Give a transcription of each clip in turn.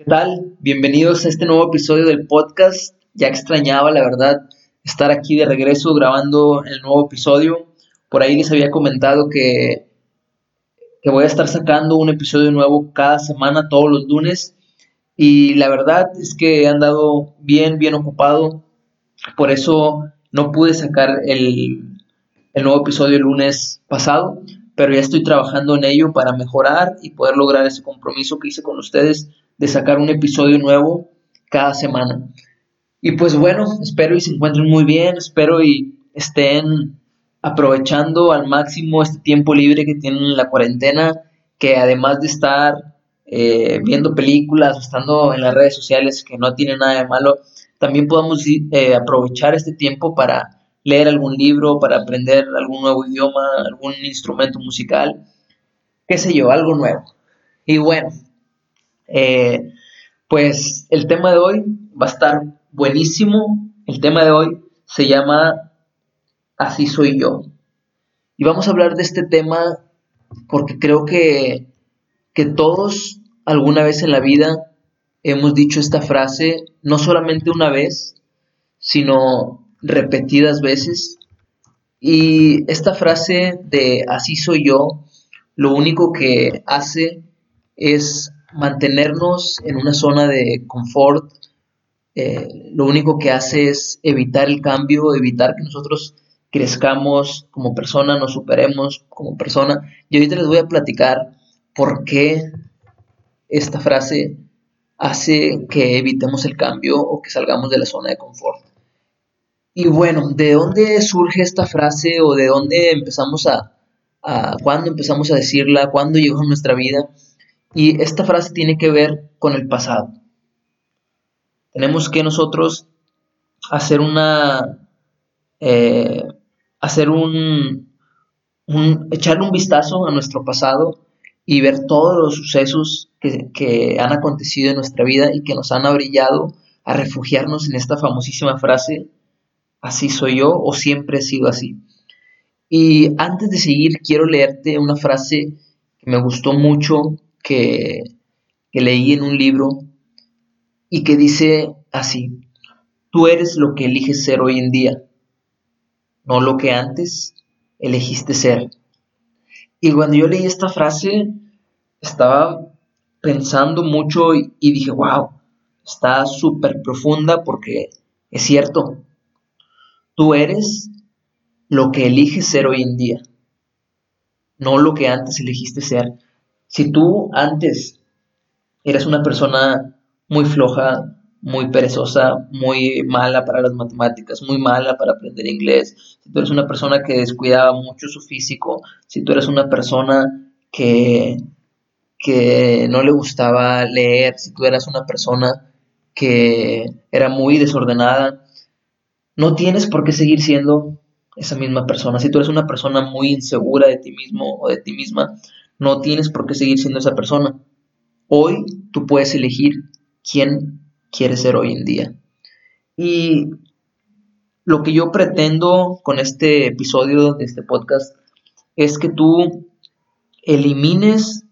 ¿Qué tal? Bienvenidos a este nuevo episodio del podcast. Ya extrañaba, la verdad, estar aquí de regreso grabando el nuevo episodio. Por ahí les había comentado que, que voy a estar sacando un episodio nuevo cada semana, todos los lunes. Y la verdad es que he andado bien, bien ocupado. Por eso no pude sacar el, el nuevo episodio el lunes pasado, pero ya estoy trabajando en ello para mejorar y poder lograr ese compromiso que hice con ustedes de sacar un episodio nuevo cada semana. Y pues bueno, espero y se encuentren muy bien, espero y estén aprovechando al máximo este tiempo libre que tienen en la cuarentena, que además de estar eh, viendo películas, estando en las redes sociales, que no tiene nada de malo, también podamos eh, aprovechar este tiempo para leer algún libro, para aprender algún nuevo idioma, algún instrumento musical, qué sé yo, algo nuevo. Y bueno, eh, pues el tema de hoy va a estar buenísimo. El tema de hoy se llama Así soy yo. Y vamos a hablar de este tema porque creo que, que todos alguna vez en la vida hemos dicho esta frase, no solamente una vez, sino repetidas veces. Y esta frase de así soy yo, lo único que hace es mantenernos en una zona de confort, eh, lo único que hace es evitar el cambio, evitar que nosotros crezcamos como persona, nos superemos como persona. Y ahorita les voy a platicar por qué esta frase hace que evitemos el cambio o que salgamos de la zona de confort. Y bueno, ¿de dónde surge esta frase o de dónde empezamos a, a cuándo empezamos a decirla, cuándo llegó a nuestra vida? Y esta frase tiene que ver con el pasado. Tenemos que nosotros hacer una, eh, hacer un, echarle un vistazo a nuestro pasado y ver todos los sucesos que, que han acontecido en nuestra vida y que nos han abrillado a refugiarnos en esta famosísima frase, así soy yo o siempre he sido así. Y antes de seguir, quiero leerte una frase que me gustó mucho que, leí en un libro y que dice así, tú eres lo que eliges ser hoy en día, no lo que antes elegiste ser. Y cuando yo leí esta frase, estaba pensando mucho y, y dije, wow, está súper profunda porque es cierto, tú eres lo que eliges ser hoy en día, no lo que antes elegiste ser. Si tú antes eras una persona muy floja, muy perezosa, muy mala para las matemáticas, muy mala para aprender inglés, si tú eres una persona que descuidaba mucho su físico, si tú eres una persona que, que no le gustaba leer, si tú eras una persona que era muy desordenada, no tienes por qué seguir siendo esa misma persona. Si tú eres una persona muy insegura de ti mismo o de ti misma, no tienes por qué seguir siendo esa persona. Hoy tú puedes elegir quién quieres ser hoy en día. Y lo que yo pretendo con este episodio de este podcast es que tú elimines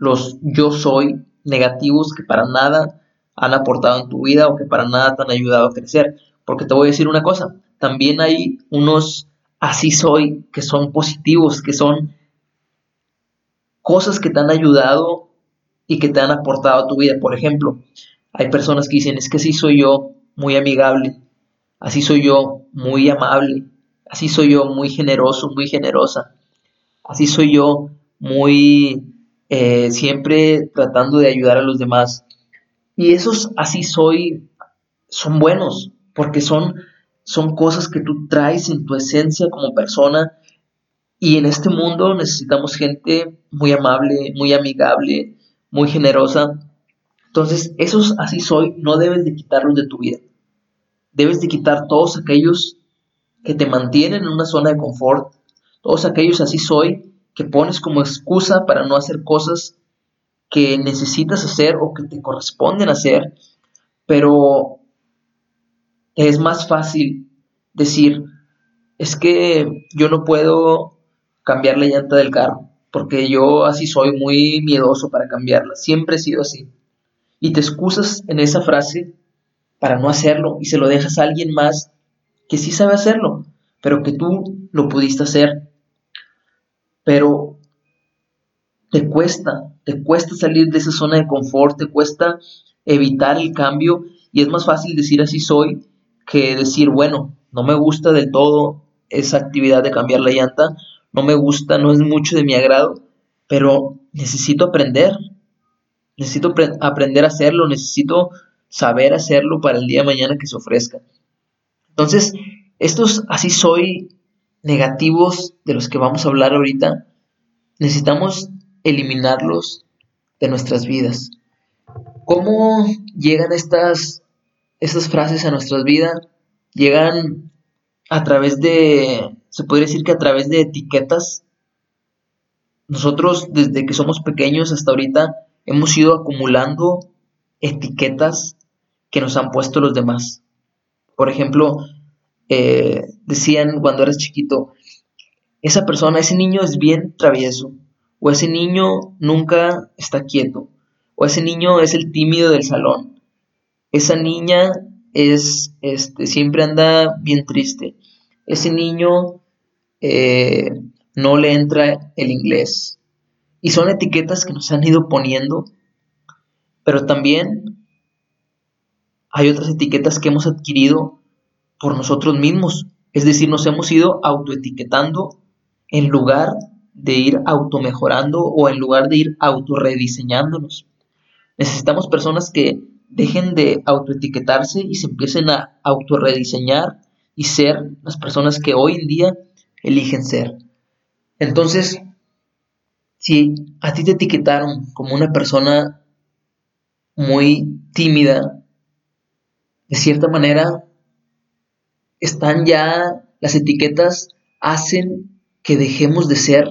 los yo soy negativos que para nada han aportado en tu vida o que para nada te han ayudado a crecer. Porque te voy a decir una cosa, también hay unos así soy que son positivos, que son cosas que te han ayudado y que te han aportado a tu vida. Por ejemplo, hay personas que dicen, es que así soy yo muy amigable, así soy yo muy amable, así soy yo muy generoso, muy generosa, así soy yo muy eh, siempre tratando de ayudar a los demás. Y esos así soy son buenos, porque son, son cosas que tú traes en tu esencia como persona y en este mundo necesitamos gente muy amable, muy amigable, muy generosa. Entonces, esos así soy, no debes de quitarlos de tu vida. Debes de quitar todos aquellos que te mantienen en una zona de confort, todos aquellos así soy que pones como excusa para no hacer cosas que necesitas hacer o que te corresponden hacer, pero es más fácil decir, es que yo no puedo cambiar la llanta del carro, porque yo así soy muy miedoso para cambiarla, siempre he sido así. y te excusas en esa frase para no hacerlo y se lo dejas a alguien más que sí sabe hacerlo, pero que tú lo pudiste hacer. Pero te cuesta, te cuesta salir de esa zona de confort, te cuesta evitar el cambio y es más fácil decir así soy que decir, bueno, no me gusta del todo esa actividad de cambiar la llanta, no me gusta, no es mucho de mi agrado, pero necesito aprender, necesito aprender a hacerlo, necesito saber hacerlo para el día de mañana que se ofrezca. Entonces, estos así soy negativos de los que vamos a hablar ahorita, necesitamos eliminarlos de nuestras vidas. ¿Cómo llegan estas, estas frases a nuestras vidas? Llegan a través de, se podría decir que a través de etiquetas. Nosotros desde que somos pequeños hasta ahorita hemos ido acumulando etiquetas que nos han puesto los demás. Por ejemplo, eh, decían cuando eras chiquito, esa persona, ese niño es bien travieso, o ese niño nunca está quieto, o ese niño es el tímido del salón, esa niña es, este, siempre anda bien triste, ese niño eh, no le entra el inglés. Y son etiquetas que nos han ido poniendo, pero también hay otras etiquetas que hemos adquirido por nosotros mismos. Es decir, nos hemos ido autoetiquetando en lugar de ir automejorando o en lugar de ir autorrediseñándonos. Necesitamos personas que dejen de autoetiquetarse y se empiecen a autorrediseñar y ser las personas que hoy en día eligen ser. Entonces, si a ti te etiquetaron como una persona muy tímida, de cierta manera, están ya, las etiquetas hacen que dejemos de ser.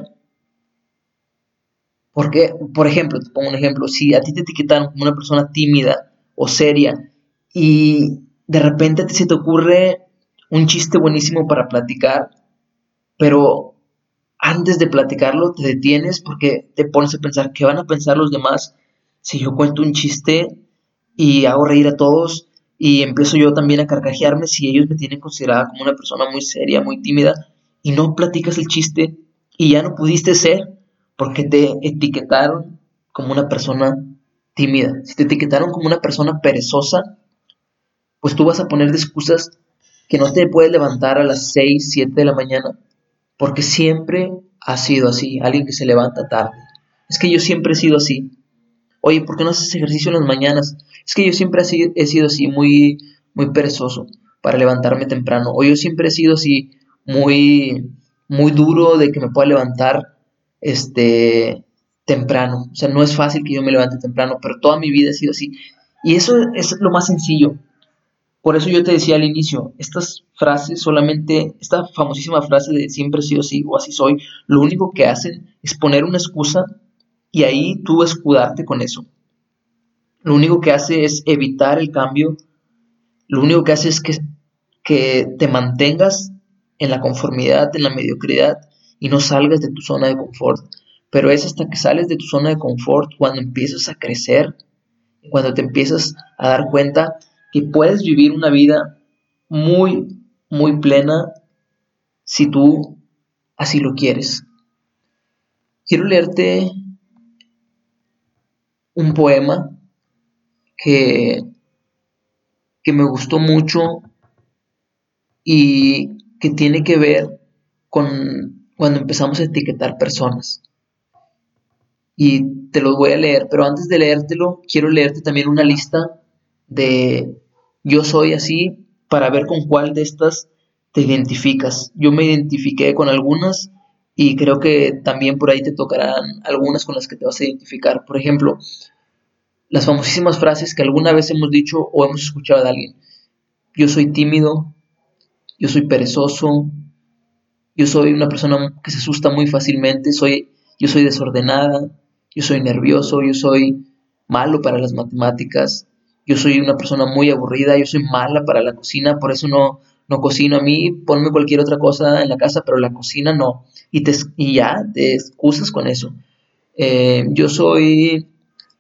Porque, por ejemplo, te pongo un ejemplo, si a ti te etiquetaron como una persona tímida o seria y de repente se te ocurre un chiste buenísimo para platicar, pero antes de platicarlo te detienes porque te pones a pensar qué van a pensar los demás si yo cuento un chiste y hago reír a todos y empiezo yo también a carcajearme si ellos me tienen considerada como una persona muy seria, muy tímida y no platicas el chiste y ya no pudiste ser porque te etiquetaron como una persona tímida. Si te etiquetaron como una persona perezosa, pues tú vas a poner de excusas que no te puedes levantar a las 6, 7 de la mañana, porque siempre ha sido así, alguien que se levanta tarde. Es que yo siempre he sido así. Oye, ¿por qué no haces ejercicio en las mañanas? Es que yo siempre he sido así, muy, muy perezoso para levantarme temprano. O yo siempre he sido así, muy, muy duro de que me pueda levantar este, temprano. O sea, no es fácil que yo me levante temprano, pero toda mi vida ha sido así. Y eso es lo más sencillo. Por eso yo te decía al inicio, estas frases solamente, esta famosísima frase de siempre he sido así o así soy, lo único que hacen es poner una excusa y ahí tú escudarte con eso. Lo único que hace es evitar el cambio, lo único que hace es que, que te mantengas en la conformidad, en la mediocridad y no salgas de tu zona de confort. Pero es hasta que sales de tu zona de confort cuando empiezas a crecer, cuando te empiezas a dar cuenta que puedes vivir una vida muy, muy plena si tú así lo quieres. Quiero leerte un poema que, que me gustó mucho y que tiene que ver con cuando empezamos a etiquetar personas. Y te lo voy a leer, pero antes de leértelo, quiero leerte también una lista de yo soy así para ver con cuál de estas te identificas. Yo me identifiqué con algunas y creo que también por ahí te tocarán algunas con las que te vas a identificar. Por ejemplo, las famosísimas frases que alguna vez hemos dicho o hemos escuchado de alguien. Yo soy tímido, yo soy perezoso, yo soy una persona que se asusta muy fácilmente, soy, yo soy desordenada, yo soy nervioso, yo soy malo para las matemáticas, yo soy una persona muy aburrida, yo soy mala para la cocina, por eso no, no cocino a mí, ponme cualquier otra cosa en la casa, pero la cocina no. Y, te, y ya, te excusas con eso. Eh, yo soy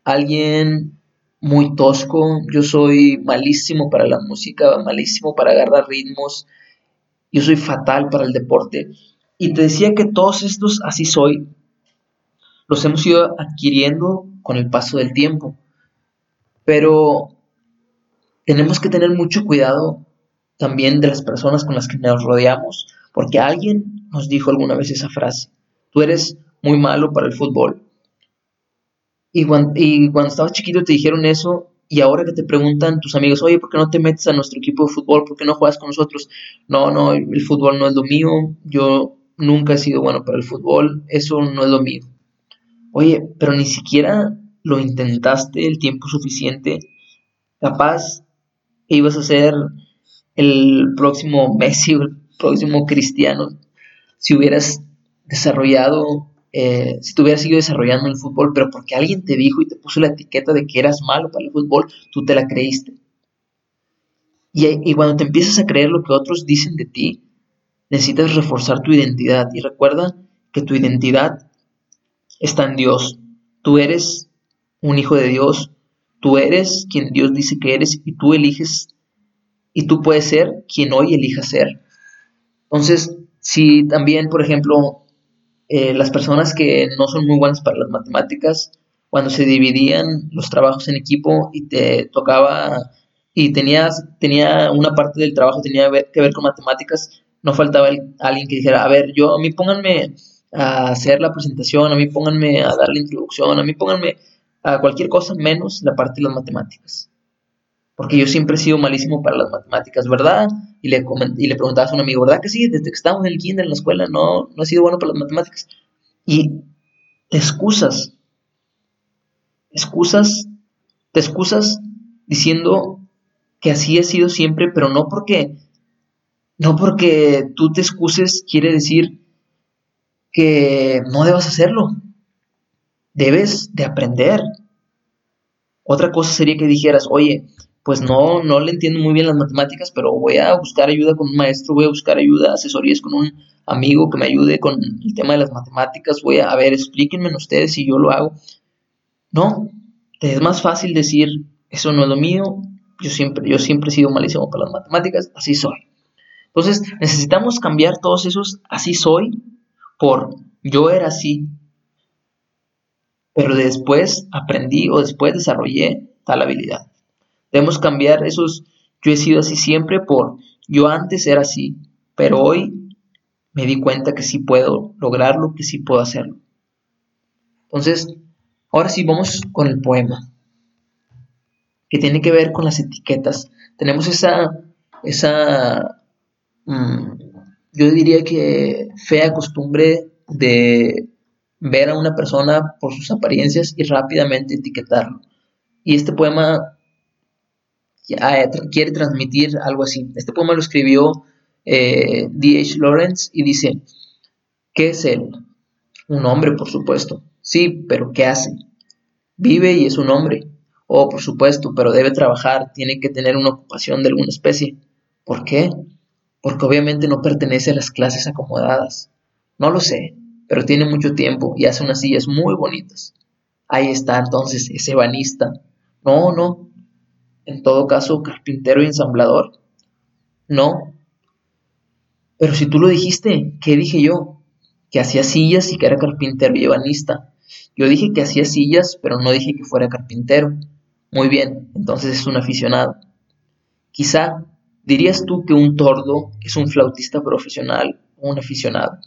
alguien muy tosco, yo soy malísimo para la música, malísimo para agarrar ritmos, yo soy fatal para el deporte. Y te decía que todos estos así soy, los hemos ido adquiriendo con el paso del tiempo. Pero tenemos que tener mucho cuidado también de las personas con las que nos rodeamos, porque alguien nos dijo alguna vez esa frase, tú eres muy malo para el fútbol. Y cuando, y cuando estabas chiquito te dijeron eso y ahora que te preguntan tus amigos, oye, ¿por qué no te metes a nuestro equipo de fútbol? ¿Por qué no juegas con nosotros? No, no, el fútbol no es lo mío, yo nunca he sido bueno para el fútbol, eso no es lo mío. Oye, pero ni siquiera lo intentaste el tiempo suficiente. Capaz ibas a ser el próximo Messi o el próximo Cristiano si hubieras desarrollado, eh, si te hubieras seguido desarrollando el fútbol, pero porque alguien te dijo y te puso la etiqueta de que eras malo para el fútbol, tú te la creíste. Y, y cuando te empiezas a creer lo que otros dicen de ti, necesitas reforzar tu identidad. Y recuerda que tu identidad está en Dios. Tú eres un hijo de Dios, tú eres quien Dios dice que eres y tú eliges y tú puedes ser quien hoy elijas ser. Entonces, si también, por ejemplo, eh, las personas que no son muy buenas para las matemáticas, cuando se dividían los trabajos en equipo y te tocaba y tenías, tenía una parte del trabajo tenía que ver con matemáticas, no faltaba alguien que dijera, a ver, yo, a mí pónganme a hacer la presentación, a mí pónganme a dar la introducción, a mí pónganme a cualquier cosa menos la parte de las matemáticas. Porque yo siempre he sido malísimo para las matemáticas, ¿verdad? Y le, y le preguntabas a un amigo, ¿verdad que sí? Desde que estábamos en el kinder, en la escuela, no, no he sido bueno para las matemáticas. Y te excusas, excusas, te excusas diciendo que así he sido siempre, pero no porque, no porque tú te excuses quiere decir que no debas hacerlo. Debes de aprender. Otra cosa sería que dijeras, oye, pues no, no le entiendo muy bien las matemáticas, pero voy a buscar ayuda con un maestro, voy a buscar ayuda, asesorías con un amigo que me ayude con el tema de las matemáticas, voy a, ver, explíquenme ustedes si yo lo hago. No, es más fácil decir, eso no es lo mío, yo siempre, yo siempre he sido malísimo para las matemáticas, así soy. Entonces, necesitamos cambiar todos esos así soy por yo era así, pero después aprendí o después desarrollé tal habilidad. Debemos cambiar esos yo he sido así siempre por yo antes era así, pero hoy me di cuenta que sí puedo lograrlo, que sí puedo hacerlo. Entonces, ahora sí vamos con el poema, que tiene que ver con las etiquetas. Tenemos esa, esa mm, yo diría que fea costumbre de ver a una persona por sus apariencias y rápidamente etiquetarlo. Y este poema quiere transmitir algo así. Este poema lo escribió eh, D.H. Lawrence y dice, ¿qué es él? Un hombre, por supuesto. Sí, pero ¿qué hace? Vive y es un hombre. Oh, por supuesto, pero debe trabajar, tiene que tener una ocupación de alguna especie. ¿Por qué? porque obviamente no pertenece a las clases acomodadas. No lo sé, pero tiene mucho tiempo y hace unas sillas muy bonitas. Ahí está entonces ese banista. No, no. En todo caso, carpintero y ensamblador. No. Pero si tú lo dijiste, ¿qué dije yo? Que hacía sillas y que era carpintero y ebanista. Yo dije que hacía sillas, pero no dije que fuera carpintero. Muy bien, entonces es un aficionado. Quizá ¿Dirías tú que un tordo es un flautista profesional o un aficionado?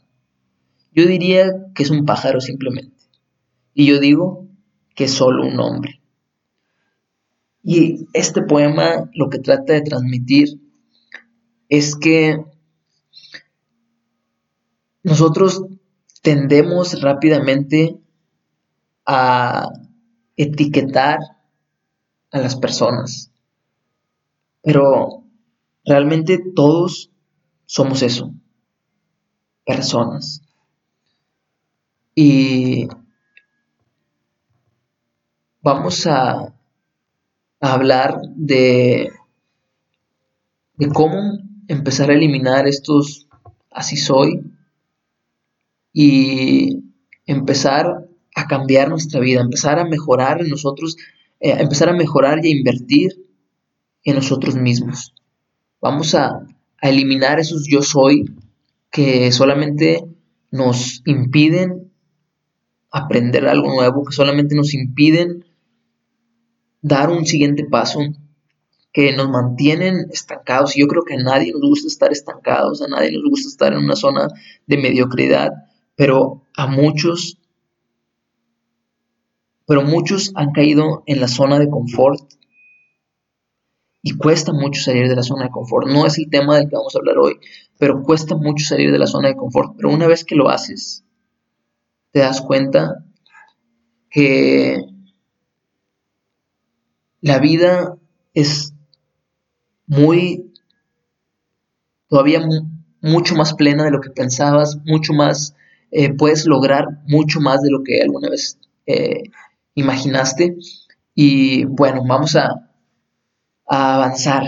Yo diría que es un pájaro simplemente. Y yo digo que es solo un hombre. Y este poema lo que trata de transmitir es que nosotros tendemos rápidamente a etiquetar a las personas. Pero Realmente todos somos eso, personas. Y vamos a, hablar de, de cómo empezar a eliminar estos así soy y empezar a cambiar nuestra vida, empezar a mejorar en nosotros eh, empezar a mejorar y a invertir en nosotros mismos. Vamos a, a eliminar esos yo soy que solamente nos impiden aprender algo nuevo, que solamente nos impiden dar un siguiente paso, que nos mantienen estancados. Y yo creo que a nadie nos gusta estar estancados, a nadie nos gusta estar en una zona de mediocridad, pero a muchos, pero muchos han caído en la zona de confort y cuesta mucho salir de la zona de confort. No es el tema del que vamos a hablar hoy, pero cuesta mucho salir de la zona de confort. Pero una vez que lo haces, te das cuenta que la vida es muy, todavía mucho más plena de lo que pensabas, mucho más, eh, puedes lograr mucho más de lo que alguna vez eh, imaginaste. Y bueno, vamos a, a avanzar.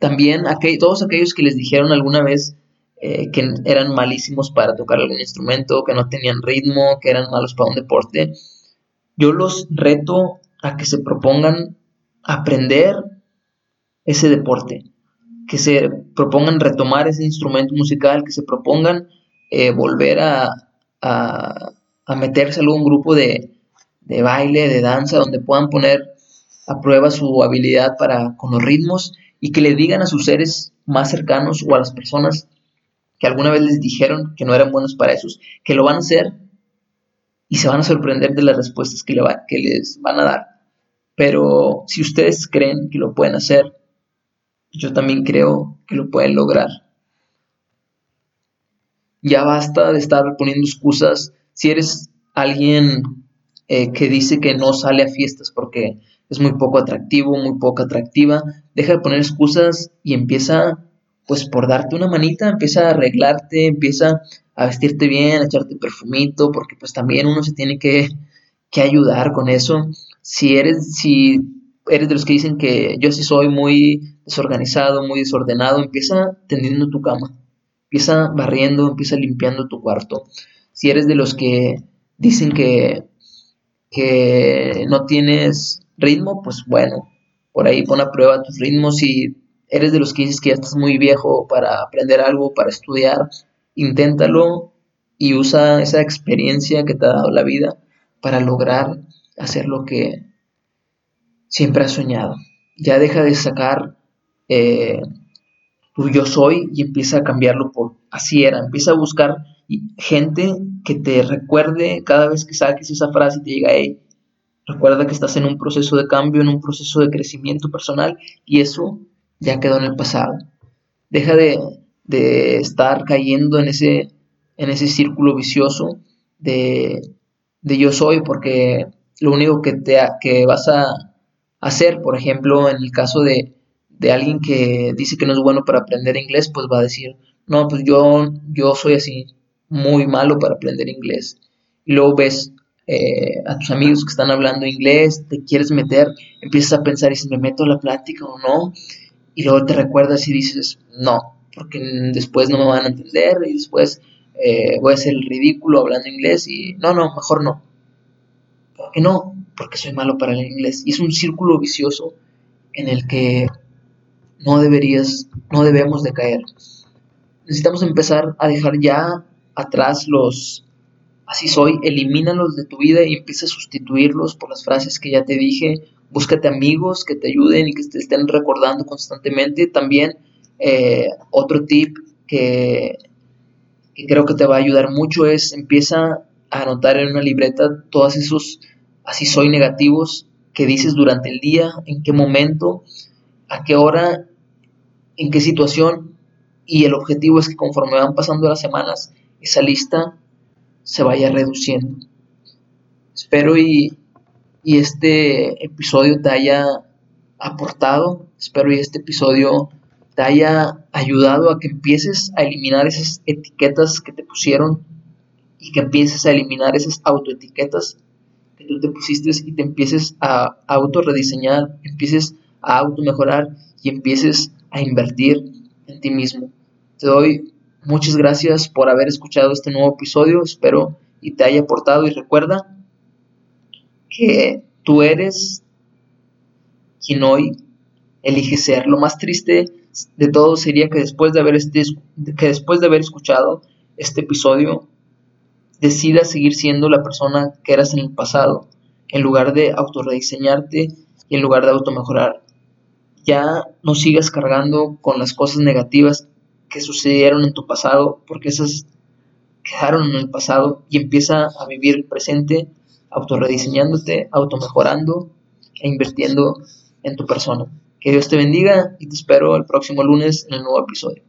También todos aquellos que les dijeron alguna vez eh, que eran malísimos para tocar algún instrumento, que no tenían ritmo, que eran malos para un deporte. Yo los reto a que se propongan aprender ese deporte, que se propongan retomar ese instrumento musical, que se propongan eh, volver a, a, meterse en algún grupo de, de baile, de danza, donde puedan poner a prueba su habilidad para con los ritmos y que le digan a sus seres más cercanos o a las personas que alguna vez les dijeron que no eran buenos para esos, que lo van a hacer y se van a sorprender de las respuestas que, le que les van a dar. Pero si ustedes creen que lo pueden hacer, yo también creo que lo pueden lograr. Ya basta de estar poniendo excusas. Si eres alguien eh, que dice que no sale a fiestas porque es muy poco atractivo, muy poco atractiva, deja de poner excusas y empieza pues por darte una manita, empieza a arreglarte, empieza a vestirte bien, a echarte perfumito, porque pues también uno se tiene que, ayudar con eso. Si eres, si eres de los que dicen que yo sí soy muy desorganizado, muy desordenado, empieza tendiendo tu cama, empieza barriendo, empieza limpiando tu cuarto. Si eres de los que dicen que, que no tienes ritmo, pues bueno, por ahí pon a prueba tus ritmos y eres de los que dices que ya estás muy viejo para aprender algo, para estudiar, inténtalo y usa esa experiencia que te ha dado la vida para lograr hacer lo que siempre has soñado. Ya deja de sacar eh, tu yo soy y empieza a cambiarlo por así era. Empieza a buscar gente que te recuerde cada vez que saques esa frase y te diga, hey, recuerda que estás en un proceso de cambio, en un proceso de crecimiento personal y eso ya quedó en el pasado. Deja de, estar cayendo en ese, en ese círculo vicioso de, yo soy, porque lo único que, te, que vas a hacer, por ejemplo, en el caso de, de alguien que dice que no es bueno para aprender inglés, pues va a decir, no, pues yo, yo soy así, muy malo para aprender inglés. Y luego ves eh, a tus amigos que están hablando inglés, te quieres meter, empiezas a pensar y si me meto a la plática o no, y luego te recuerdas y dices, no, porque después no me van a entender y después eh, voy a ser el ridículo hablando inglés y no, no, mejor no. ¿Por qué no? Porque soy malo para el inglés. Y es un círculo vicioso en el que no deberías, no debemos de caer. Necesitamos empezar a dejar ya atrás los así soy, elimínalos de tu vida y empieza a sustituirlos por las frases que ya te dije búscate amigos que te ayuden y que te estén recordando constantemente. También eh, otro tip que, creo que te va a ayudar mucho es empieza a anotar en una libreta todos esos así soy negativos que dices durante el día, en qué momento, a qué hora, en qué situación. Y el objetivo es que conforme van pasando las semanas, esa lista se vaya reduciendo. Espero y, y este episodio te haya aportado. Espero y este episodio te haya ayudado a que empieces a eliminar esas etiquetas que te pusieron y que empieces a eliminar esas autoetiquetas que tú te pusiste y te empieces a auto rediseñar, empieces a auto mejorar y empieces a invertir en ti mismo. Te doy muchas gracias por haber escuchado este nuevo episodio, espero y te haya aportado y recuerda que tú eres quien hoy elige ser. Lo más triste de todo sería que después de haber, este, que después de haber escuchado este episodio, decidas seguir siendo la persona que eras en el pasado, en lugar de autorrediseñarte y en lugar de automejorar. Ya no sigas cargando con las cosas negativas que sucedieron en tu pasado, porque esas quedaron en el pasado y empieza a vivir el presente, autorrediseñándote, automejorando e invirtiendo en tu persona. Que Dios te bendiga y te espero el próximo lunes en el nuevo episodio.